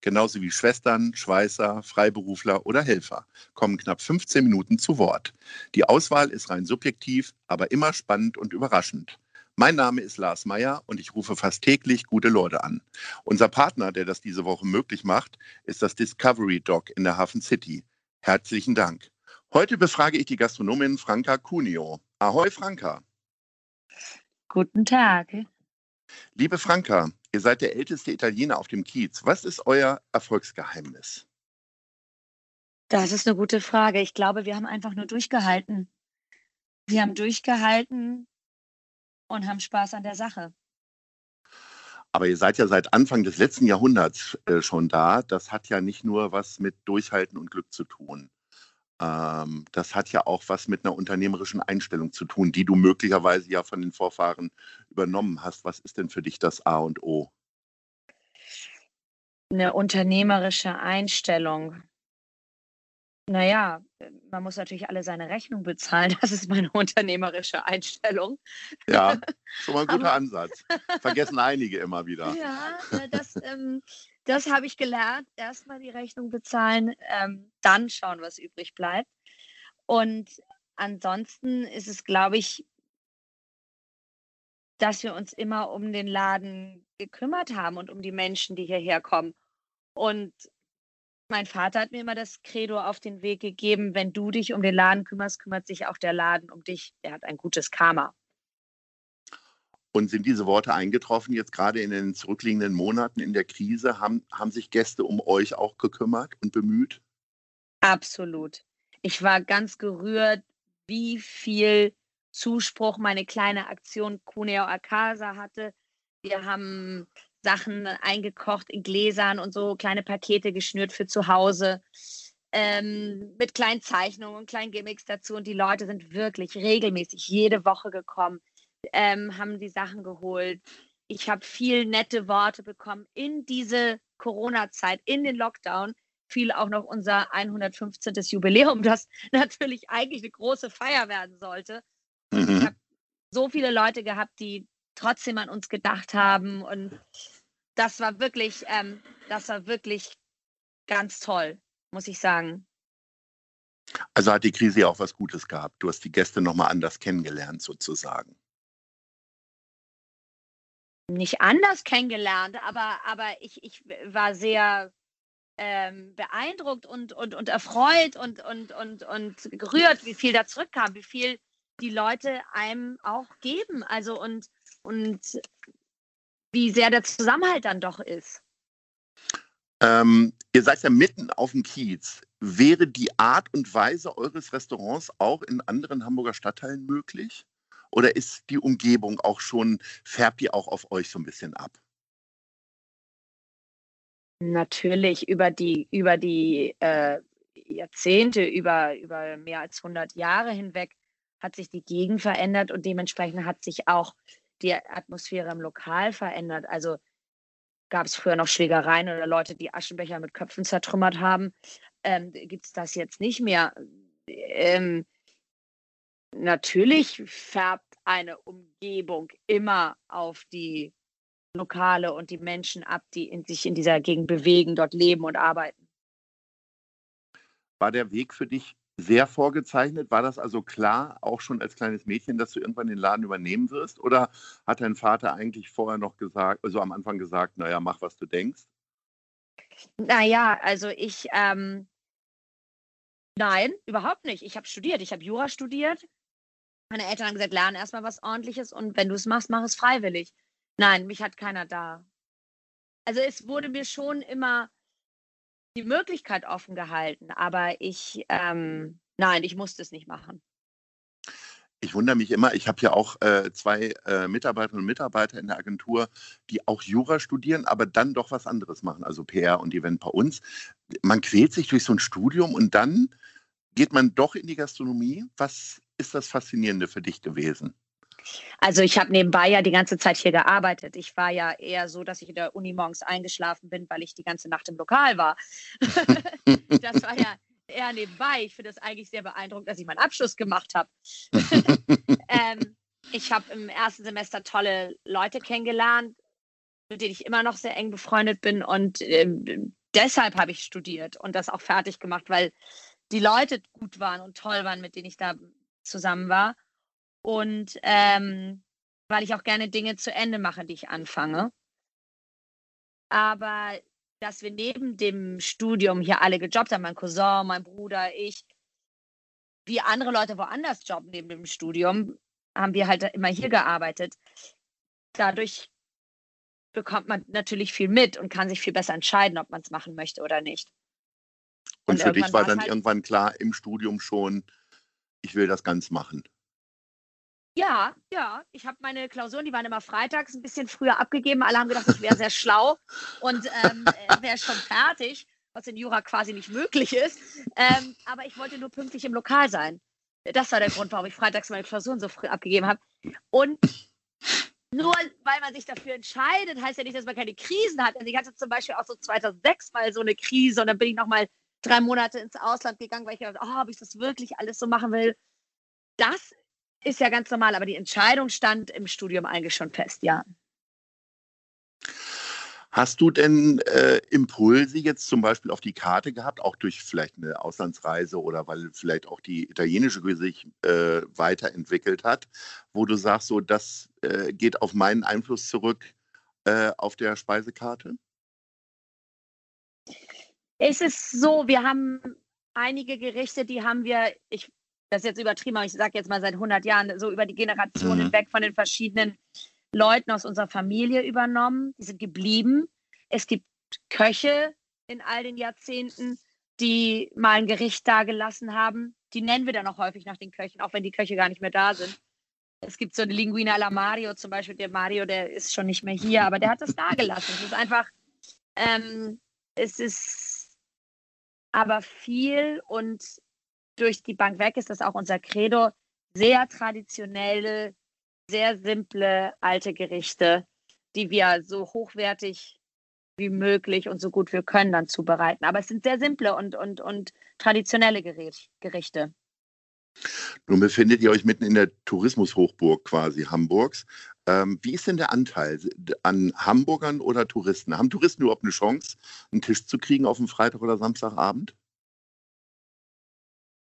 genauso wie Schwestern, Schweißer, Freiberufler oder Helfer, kommen knapp 15 Minuten zu Wort. Die Auswahl ist rein subjektiv, aber immer spannend und überraschend. Mein Name ist Lars Meyer und ich rufe fast täglich gute Leute an. Unser Partner, der das diese Woche möglich macht, ist das Discovery Dog in der Hafen City. Herzlichen Dank. Heute befrage ich die Gastronomin Franka Cunio. Ahoi, Franka. Guten Tag. Liebe Franka, ihr seid der älteste Italiener auf dem Kiez. Was ist euer Erfolgsgeheimnis? Das ist eine gute Frage. Ich glaube, wir haben einfach nur durchgehalten. Wir haben durchgehalten und haben Spaß an der Sache. Aber ihr seid ja seit Anfang des letzten Jahrhunderts äh, schon da. Das hat ja nicht nur was mit Durchhalten und Glück zu tun. Ähm, das hat ja auch was mit einer unternehmerischen Einstellung zu tun, die du möglicherweise ja von den Vorfahren übernommen hast. Was ist denn für dich das A und O? Eine unternehmerische Einstellung. Naja, man muss natürlich alle seine Rechnung bezahlen. Das ist meine unternehmerische Einstellung. Ja, schon mal ein guter Ansatz. Vergessen einige immer wieder. Ja, das, ähm, das habe ich gelernt. Erstmal die Rechnung bezahlen, ähm, dann schauen, was übrig bleibt. Und ansonsten ist es, glaube ich, dass wir uns immer um den Laden gekümmert haben und um die Menschen, die hierher kommen. Und mein Vater hat mir immer das Credo auf den Weg gegeben, wenn du dich um den Laden kümmerst, kümmert sich auch der Laden um dich. Der hat ein gutes Karma. Und sind diese Worte eingetroffen jetzt gerade in den zurückliegenden Monaten in der Krise? Haben, haben sich Gäste um euch auch gekümmert und bemüht? Absolut. Ich war ganz gerührt, wie viel Zuspruch meine kleine Aktion Cuneo Acasa hatte. Wir haben Sachen eingekocht in Gläsern und so kleine Pakete geschnürt für zu Hause. Ähm, mit kleinen Zeichnungen und kleinen Gimmicks dazu. Und die Leute sind wirklich regelmäßig jede Woche gekommen, ähm, haben die Sachen geholt. Ich habe viel nette Worte bekommen in diese Corona-Zeit, in den Lockdown. Fiel auch noch unser 115. Jubiläum, das natürlich eigentlich eine große Feier werden sollte. Mhm. Ich habe so viele Leute gehabt, die trotzdem an uns gedacht haben. Und das war wirklich, ähm, das war wirklich ganz toll, muss ich sagen. Also hat die Krise ja auch was Gutes gehabt. Du hast die Gäste nochmal anders kennengelernt, sozusagen. Nicht anders kennengelernt, aber, aber ich, ich war sehr ähm, beeindruckt und, und, und erfreut und, und, und, und gerührt, wie viel da zurückkam, wie viel die Leute einem auch geben. Also und und wie sehr der Zusammenhalt dann doch ist. Ähm, ihr seid ja mitten auf dem Kiez. Wäre die Art und Weise eures Restaurants auch in anderen Hamburger Stadtteilen möglich? Oder ist die Umgebung auch schon, färbt die auch auf euch so ein bisschen ab? Natürlich, über die, über die äh, Jahrzehnte, über, über mehr als 100 Jahre hinweg hat sich die Gegend verändert und dementsprechend hat sich auch die Atmosphäre im Lokal verändert. Also gab es früher noch Schlägereien oder Leute, die Aschenbecher mit Köpfen zertrümmert haben. Ähm, Gibt es das jetzt nicht mehr? Ähm, natürlich färbt eine Umgebung immer auf die Lokale und die Menschen ab, die in sich in dieser Gegend bewegen, dort leben und arbeiten. War der Weg für dich sehr vorgezeichnet? War das also klar, auch schon als kleines Mädchen, dass du irgendwann den Laden übernehmen wirst? Oder hat dein Vater eigentlich vorher noch gesagt, also am Anfang gesagt, naja, mach, was du denkst? Naja, also ich, ähm, nein, überhaupt nicht. Ich habe studiert, ich habe Jura studiert. Meine Eltern haben gesagt, lerne erstmal was ordentliches und wenn du es machst, mach es freiwillig. Nein, mich hat keiner da. Also es wurde mir schon immer die Möglichkeit offen gehalten, aber ich, ähm, nein, ich musste es nicht machen. Ich wundere mich immer, ich habe ja auch äh, zwei äh, Mitarbeiterinnen und Mitarbeiter in der Agentur, die auch Jura studieren, aber dann doch was anderes machen, also PR und Event bei uns. Man quält sich durch so ein Studium und dann geht man doch in die Gastronomie. Was ist das Faszinierende für dich gewesen? Also ich habe nebenbei ja die ganze Zeit hier gearbeitet. Ich war ja eher so, dass ich in der Uni morgens eingeschlafen bin, weil ich die ganze Nacht im Lokal war. das war ja eher nebenbei. Ich finde es eigentlich sehr beeindruckend, dass ich meinen Abschluss gemacht habe. ähm, ich habe im ersten Semester tolle Leute kennengelernt, mit denen ich immer noch sehr eng befreundet bin. Und ähm, deshalb habe ich studiert und das auch fertig gemacht, weil die Leute gut waren und toll waren, mit denen ich da zusammen war. Und ähm, weil ich auch gerne Dinge zu Ende mache, die ich anfange. Aber dass wir neben dem Studium hier alle gejobbt haben, mein Cousin, mein Bruder, ich, wie andere Leute woanders jobben neben dem Studium, haben wir halt immer hier gearbeitet. Dadurch bekommt man natürlich viel mit und kann sich viel besser entscheiden, ob man es machen möchte oder nicht. Und, und für dich war dann halt irgendwann klar im Studium schon, ich will das ganz machen. Ja, ja. Ich habe meine Klausuren, die waren immer freitags ein bisschen früher abgegeben. Alle haben gedacht, ich wäre sehr schlau und ähm, äh, wäre schon fertig, was in Jura quasi nicht möglich ist. Ähm, aber ich wollte nur pünktlich im Lokal sein. Das war der Grund, warum ich freitags meine Klausuren so früh abgegeben habe. Und nur weil man sich dafür entscheidet, heißt ja nicht, dass man keine Krisen hat. Also ich hatte zum Beispiel auch so 2006 mal so eine Krise und dann bin ich nochmal drei Monate ins Ausland gegangen, weil ich gedacht oh, ob ich das wirklich alles so machen will. Das ist ja ganz normal, aber die Entscheidung stand im Studium eigentlich schon fest, ja. Hast du denn äh, Impulse jetzt zum Beispiel auf die Karte gehabt, auch durch vielleicht eine Auslandsreise oder weil vielleicht auch die italienische sich äh, weiterentwickelt hat, wo du sagst, so das äh, geht auf meinen Einfluss zurück äh, auf der Speisekarte? Es ist so, wir haben einige Gerichte, die haben wir, ich das ist jetzt übertrieben, aber ich sage jetzt mal seit 100 Jahren, so über die Generationen mhm. hinweg von den verschiedenen Leuten aus unserer Familie übernommen. Die sind geblieben. Es gibt Köche in all den Jahrzehnten, die mal ein Gericht dagelassen haben. Die nennen wir dann auch häufig nach den Köchen, auch wenn die Köche gar nicht mehr da sind. Es gibt so eine Linguina alla Mario zum Beispiel. Der Mario, der ist schon nicht mehr hier, aber der hat das dagelassen. Es ist einfach, ähm, es ist aber viel und durch die Bank weg ist das auch unser Credo. Sehr traditionelle, sehr simple alte Gerichte, die wir so hochwertig wie möglich und so gut wir können dann zubereiten. Aber es sind sehr simple und, und, und traditionelle Gerichte. Nun befindet ihr euch mitten in der Tourismushochburg quasi Hamburgs. Ähm, wie ist denn der Anteil an Hamburgern oder Touristen? Haben Touristen überhaupt eine Chance, einen Tisch zu kriegen auf dem Freitag oder Samstagabend?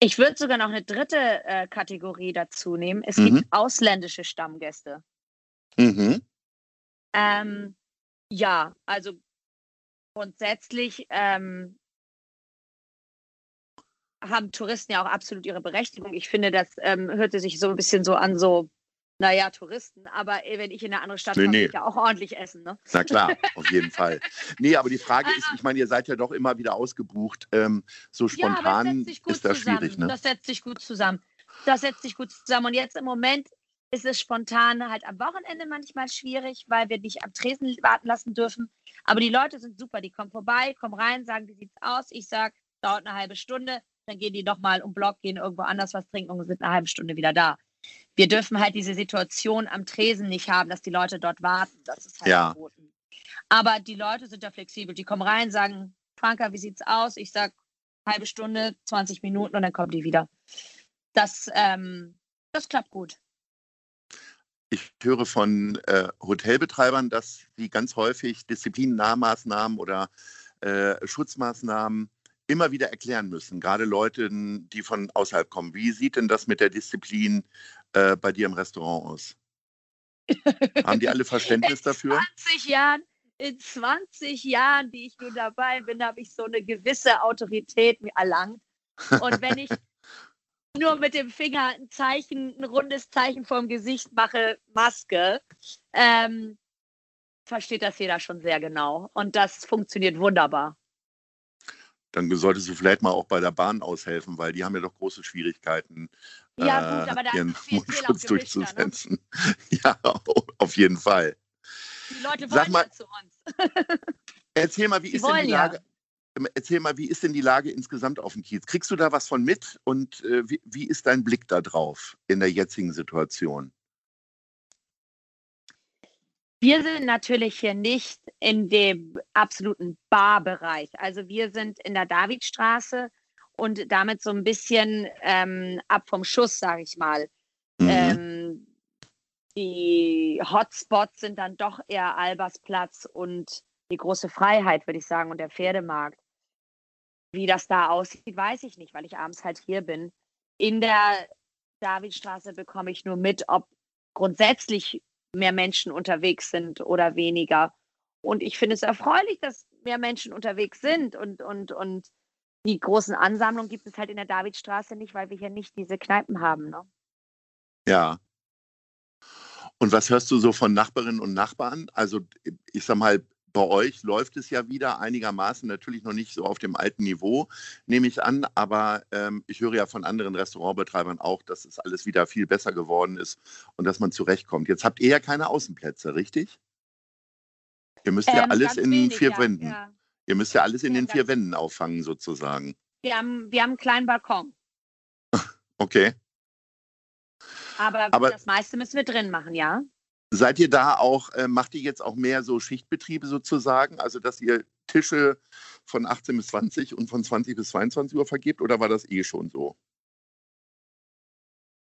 Ich würde sogar noch eine dritte äh, Kategorie dazu nehmen. Es mhm. gibt ausländische Stammgäste. Mhm. Ähm, ja, also grundsätzlich ähm, haben Touristen ja auch absolut ihre Berechtigung. Ich finde, das ähm, hörte sich so ein bisschen so an, so naja, Touristen, aber äh, wenn ich in eine andere Stadt nee, komme, nee. ich ja auch ordentlich essen. Ne? Na klar, auf jeden Fall. Nee, aber die Frage ist, ich meine, ihr seid ja doch immer wieder ausgebucht. Ähm, so spontan ja, ist das zusammen. schwierig. Ne? Das setzt sich gut zusammen. Das setzt sich gut zusammen. Und jetzt im Moment ist es spontan halt am Wochenende manchmal schwierig, weil wir nicht am Tresen warten lassen dürfen. Aber die Leute sind super, die kommen vorbei, kommen rein, sagen, wie sieht's aus? Ich sage, dauert eine halbe Stunde. Dann gehen die nochmal um Block, gehen irgendwo anders was trinken und sind eine halbe Stunde wieder da wir dürfen halt diese Situation am Tresen nicht haben, dass die Leute dort warten. Das ist halt ja. verboten. Aber die Leute sind da flexibel. Die kommen rein, sagen, Franka, wie sieht's aus? Ich sag halbe Stunde, 20 Minuten und dann kommen die wieder. Das, ähm, das klappt gut. Ich höre von äh, Hotelbetreibern, dass sie ganz häufig Disziplinnahmaßnahmen oder äh, Schutzmaßnahmen immer wieder erklären müssen, gerade Leute, die von außerhalb kommen. Wie sieht denn das mit der Disziplin äh, bei dir im Restaurant aus? Haben die alle Verständnis in dafür? 20 Jahren, in 20 Jahren, die ich nun dabei bin, habe ich so eine gewisse Autorität erlangt. Und wenn ich nur mit dem Finger ein Zeichen, ein rundes Zeichen vorm Gesicht mache, Maske, ähm, versteht das jeder schon sehr genau. Und das funktioniert wunderbar dann solltest du vielleicht mal auch bei der Bahn aushelfen, weil die haben ja doch große Schwierigkeiten, ja, gut, aber äh, ihren Mundschutz ne? durchzusetzen. Ne? Ja, auf jeden Fall. Die Leute wollen Sag mal, ja zu uns. erzähl mal, wie die ist denn die Lage? Ja. ähm, erzähl mal, wie ist denn die Lage insgesamt auf dem Kiez? Kriegst du da was von mit und äh, wie, wie ist dein Blick da drauf in der jetzigen Situation? Wir sind natürlich hier nicht in dem absoluten Barbereich. Also wir sind in der Davidstraße und damit so ein bisschen ähm, ab vom Schuss, sage ich mal. Mhm. Ähm, die Hotspots sind dann doch eher Albersplatz und die große Freiheit, würde ich sagen, und der Pferdemarkt. Wie das da aussieht, weiß ich nicht, weil ich abends halt hier bin. In der Davidstraße bekomme ich nur mit, ob grundsätzlich mehr Menschen unterwegs sind oder weniger. Und ich finde es erfreulich, dass mehr Menschen unterwegs sind und, und, und die großen Ansammlungen gibt es halt in der Davidstraße nicht, weil wir hier nicht diese Kneipen haben. Ne? Ja. Und was hörst du so von Nachbarinnen und Nachbarn? Also ich sag mal, bei euch läuft es ja wieder einigermaßen, natürlich noch nicht so auf dem alten Niveau, nehme ich an, aber ähm, ich höre ja von anderen Restaurantbetreibern auch, dass es alles wieder viel besser geworden ist und dass man zurechtkommt. Jetzt habt ihr ja keine Außenplätze, richtig? Ihr müsst ähm, ja alles in wenig, vier ja, Wänden. Ja. Ihr müsst ja alles in ja, den vier Wänden auffangen, sozusagen. Wir haben, wir haben einen kleinen Balkon. okay. Aber, Aber das meiste müssen wir drin machen, ja. Seid ihr da auch, äh, macht ihr jetzt auch mehr so Schichtbetriebe sozusagen? Also, dass ihr Tische von 18 bis 20 und von 20 bis 22 Uhr vergebt oder war das eh schon so?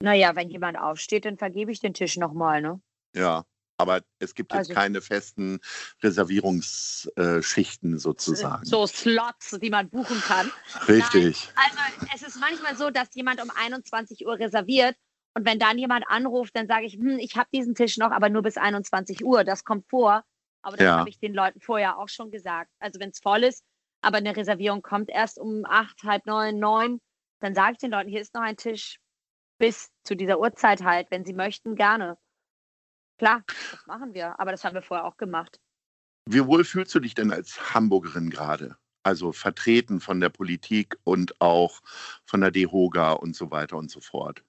Naja, wenn jemand aufsteht, dann vergebe ich den Tisch nochmal, ne? Ja, aber es gibt jetzt also, keine festen Reservierungsschichten sozusagen. So Slots, die man buchen kann. Richtig. Nein, also es ist manchmal so, dass jemand um 21 Uhr reserviert und wenn dann jemand anruft, dann sage ich, hm, ich habe diesen Tisch noch, aber nur bis 21 Uhr. Das kommt vor. Aber das ja. habe ich den Leuten vorher auch schon gesagt. Also wenn es voll ist, aber eine Reservierung kommt erst um acht, halb neun, neun, dann sage ich den Leuten, hier ist noch ein Tisch bis zu dieser Uhrzeit halt. Wenn sie möchten, gerne. Klar, das machen wir. Aber das haben wir vorher auch gemacht. Wie wohl fühlst du dich denn als Hamburgerin gerade? Also vertreten von der Politik und auch von der DEHOGA und so weiter und so fort.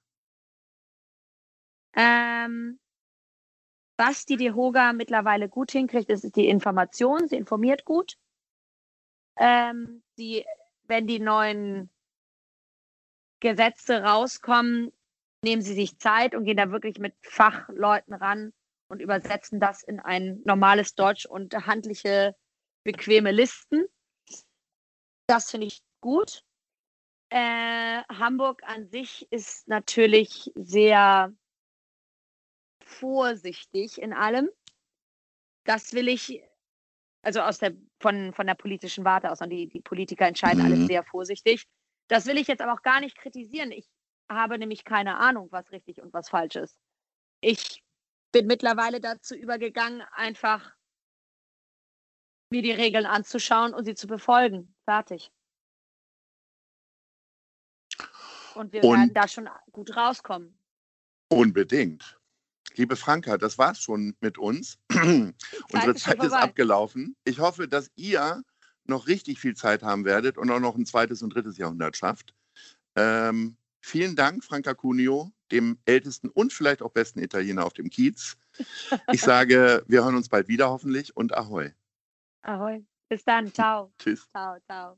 Ähm, was die DEHOGA mittlerweile gut hinkriegt, ist die Information. Sie informiert gut. Ähm, die, wenn die neuen Gesetze rauskommen, nehmen sie sich Zeit und gehen da wirklich mit Fachleuten ran und übersetzen das in ein normales Deutsch und handliche, bequeme Listen. Das finde ich gut. Äh, Hamburg an sich ist natürlich sehr vorsichtig in allem. Das will ich, also aus der, von, von der politischen Warte aus, und die, die Politiker entscheiden mhm. alles sehr vorsichtig. Das will ich jetzt aber auch gar nicht kritisieren. Ich habe nämlich keine Ahnung, was richtig und was falsch ist. Ich bin mittlerweile dazu übergegangen, einfach mir die Regeln anzuschauen und sie zu befolgen. Fertig. Und wir und werden da schon gut rauskommen. Unbedingt. Liebe Franka, das war's schon mit uns. Unsere Zeit ist abgelaufen. Ich hoffe, dass ihr noch richtig viel Zeit haben werdet und auch noch ein zweites und drittes Jahrhundert schafft. Ähm, vielen Dank, Franka Cunio, dem ältesten und vielleicht auch besten Italiener auf dem Kiez. Ich sage, wir hören uns bald wieder hoffentlich und Ahoi. Ahoi. Bis dann. Ciao. Tschüss. Ciao, ciao.